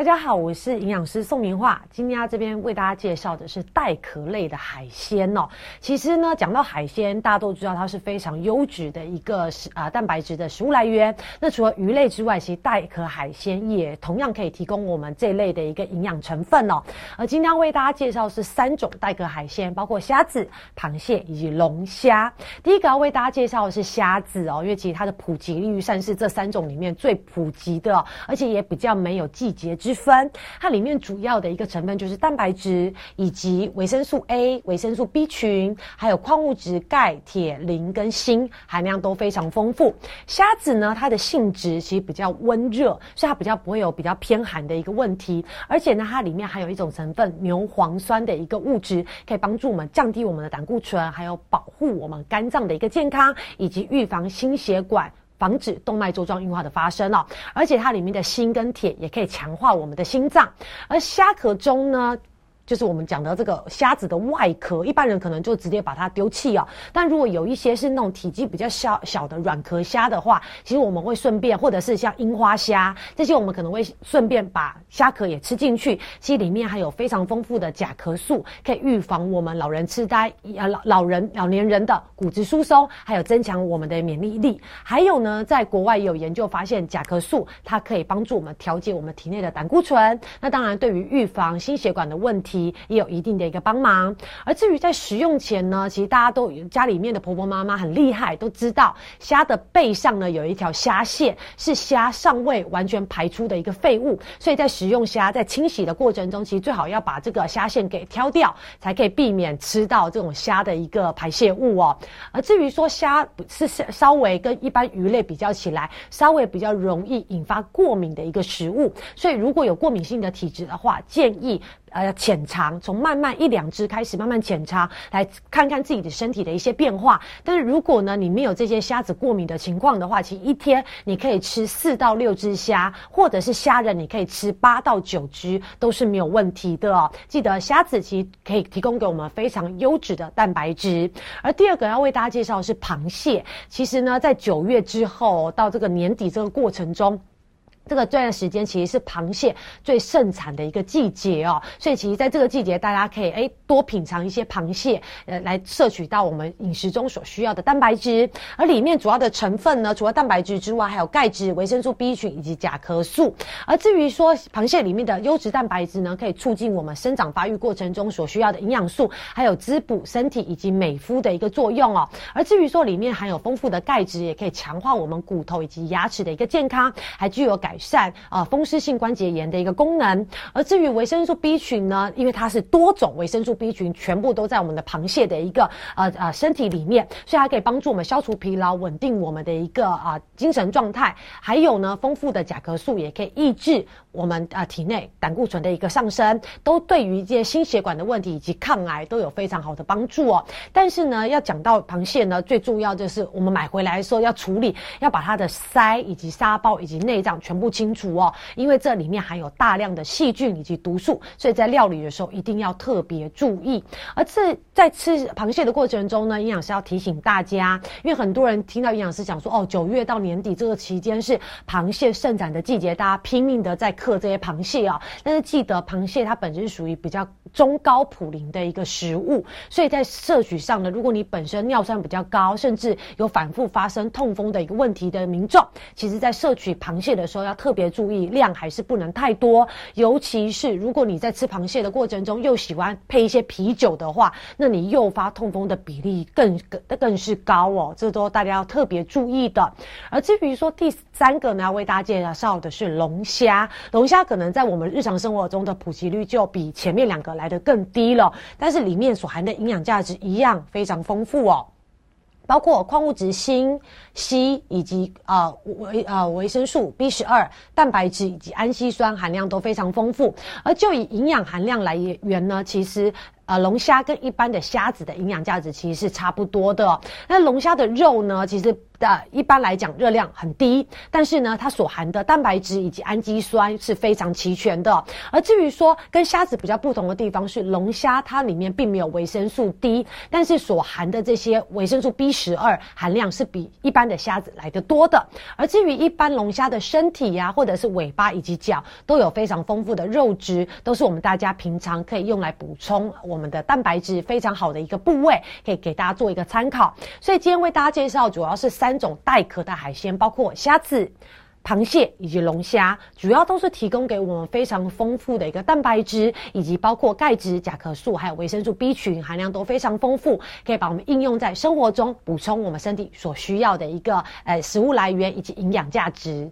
大家好，我是营养师宋明化。今天这边为大家介绍的是带壳类的海鲜哦。其实呢，讲到海鲜，大家都知道它是非常优质的一个食啊蛋白质的食物来源。那除了鱼类之外，其实带壳海鲜也同样可以提供我们这类的一个营养成分哦。而今天要为大家介绍是三种带壳海鲜，包括虾子、螃蟹以及龙虾。第一个要为大家介绍的是虾子哦，因为其实它的普及率算是这三种里面最普及的，而且也比较没有季节。之分，它里面主要的一个成分就是蛋白质以及维生素 A、维生素 B 群，还有矿物质钙、铁、磷跟锌含量都非常丰富。虾子呢，它的性质其实比较温热，所以它比较不会有比较偏寒的一个问题。而且呢，它里面还有一种成分牛磺酸的一个物质，可以帮助我们降低我们的胆固醇，还有保护我们肝脏的一个健康，以及预防心血管。防止动脉粥状硬化的发生哦，而且它里面的锌跟铁也可以强化我们的心脏，而虾壳中呢。就是我们讲的这个虾子的外壳，一般人可能就直接把它丢弃哦。但如果有一些是那种体积比较小小的软壳虾的话，其实我们会顺便，或者是像樱花虾这些，我们可能会顺便把虾壳也吃进去。其实里面还有非常丰富的甲壳素，可以预防我们老人痴呆、老老人老年人的骨质疏松，还有增强我们的免疫力。还有呢，在国外有研究发现，甲壳素它可以帮助我们调节我们体内的胆固醇。那当然，对于预防心血管的问题。也有一定的一个帮忙，而至于在食用前呢，其实大家都家里面的婆婆妈妈很厉害，都知道虾的背上呢有一条虾线，是虾尚未完全排出的一个废物，所以在食用虾在清洗的过程中，其实最好要把这个虾线给挑掉，才可以避免吃到这种虾的一个排泄物哦。而至于说虾是稍微跟一般鱼类比较起来，稍微比较容易引发过敏的一个食物，所以如果有过敏性的体质的话，建议。呃，浅尝，从慢慢一两只开始，慢慢浅尝，来看看自己的身体的一些变化。但是如果呢，你没有这些虾子过敏的情况的话，其实一天你可以吃四到六只虾，或者是虾仁，你可以吃八到九只，都是没有问题的哦。记得虾子其实可以提供给我们非常优质的蛋白质。而第二个要为大家介绍的是螃蟹，其实呢，在九月之后到这个年底这个过程中。这个这段时间其实是螃蟹最盛产的一个季节哦，所以其实在这个季节，大家可以诶多品尝一些螃蟹，呃，来摄取到我们饮食中所需要的蛋白质。而里面主要的成分呢，除了蛋白质之外，还有钙质、维生素 B 群以及甲壳素。而至于说螃蟹里面的优质蛋白质呢，可以促进我们生长发育过程中所需要的营养素，还有滋补身体以及美肤的一个作用哦。而至于说里面含有丰富的钙质，也可以强化我们骨头以及牙齿的一个健康，还具有改。善啊风湿性关节炎的一个功能，而至于维生素 B 群呢，因为它是多种维生素 B 群，全部都在我们的螃蟹的一个呃呃身体里面，所以它可以帮助我们消除疲劳，稳定我们的一个啊精神状态。还有呢，丰富的甲壳素也可以抑制我们啊体内胆固醇的一个上升，都对于一些心血管的问题以及抗癌都有非常好的帮助哦。但是呢，要讲到螃蟹呢，最重要就是我们买回来的时候要处理，要把它的鳃以及沙包以及内脏全部。清楚哦，因为这里面含有大量的细菌以及毒素，所以在料理的时候一定要特别注意。而这在吃螃蟹的过程中呢，营养师要提醒大家，因为很多人听到营养师讲说，哦，九月到年底这个期间是螃蟹盛产的季节，大家拼命的在克这些螃蟹啊。但是记得，螃蟹它本身属于比较中高普林的一个食物，所以在摄取上呢，如果你本身尿酸比较高，甚至有反复发生痛风的一个问题的民众，其实在摄取螃蟹的时候要。要特别注意量还是不能太多，尤其是如果你在吃螃蟹的过程中又喜欢配一些啤酒的话，那你诱发痛风的比例更更更是高哦，这都大家要特别注意的。而至于说第三个呢，要为大家介绍的是龙虾，龙虾可能在我们日常生活中的普及率就比前面两个来的更低了，但是里面所含的营养价值一样非常丰富哦。包括矿物质锌、硒以及啊维啊维生素 B 十二、蛋白质以及氨基酸含量都非常丰富。而就以营养含量来源呢，其实。呃龙虾跟一般的虾子的营养价值其实是差不多的。那龙虾的肉呢，其实。的一般来讲热量很低，但是呢，它所含的蛋白质以及氨基酸是非常齐全的。而至于说跟虾子比较不同的地方是，龙虾它里面并没有维生素 D，但是所含的这些维生素 B 十二含量是比一般的虾子来的多的。而至于一般龙虾的身体呀，或者是尾巴以及脚，都有非常丰富的肉质，都是我们大家平常可以用来补充我我们的蛋白质非常好的一个部位，可以给大家做一个参考。所以今天为大家介绍主要是三。三种带壳的海鲜，包括虾子、螃蟹以及龙虾，主要都是提供给我们非常丰富的一个蛋白质，以及包括钙质、甲壳素还有维生素 B 群含量都非常丰富，可以把我们应用在生活中，补充我们身体所需要的一个呃食物来源以及营养价值。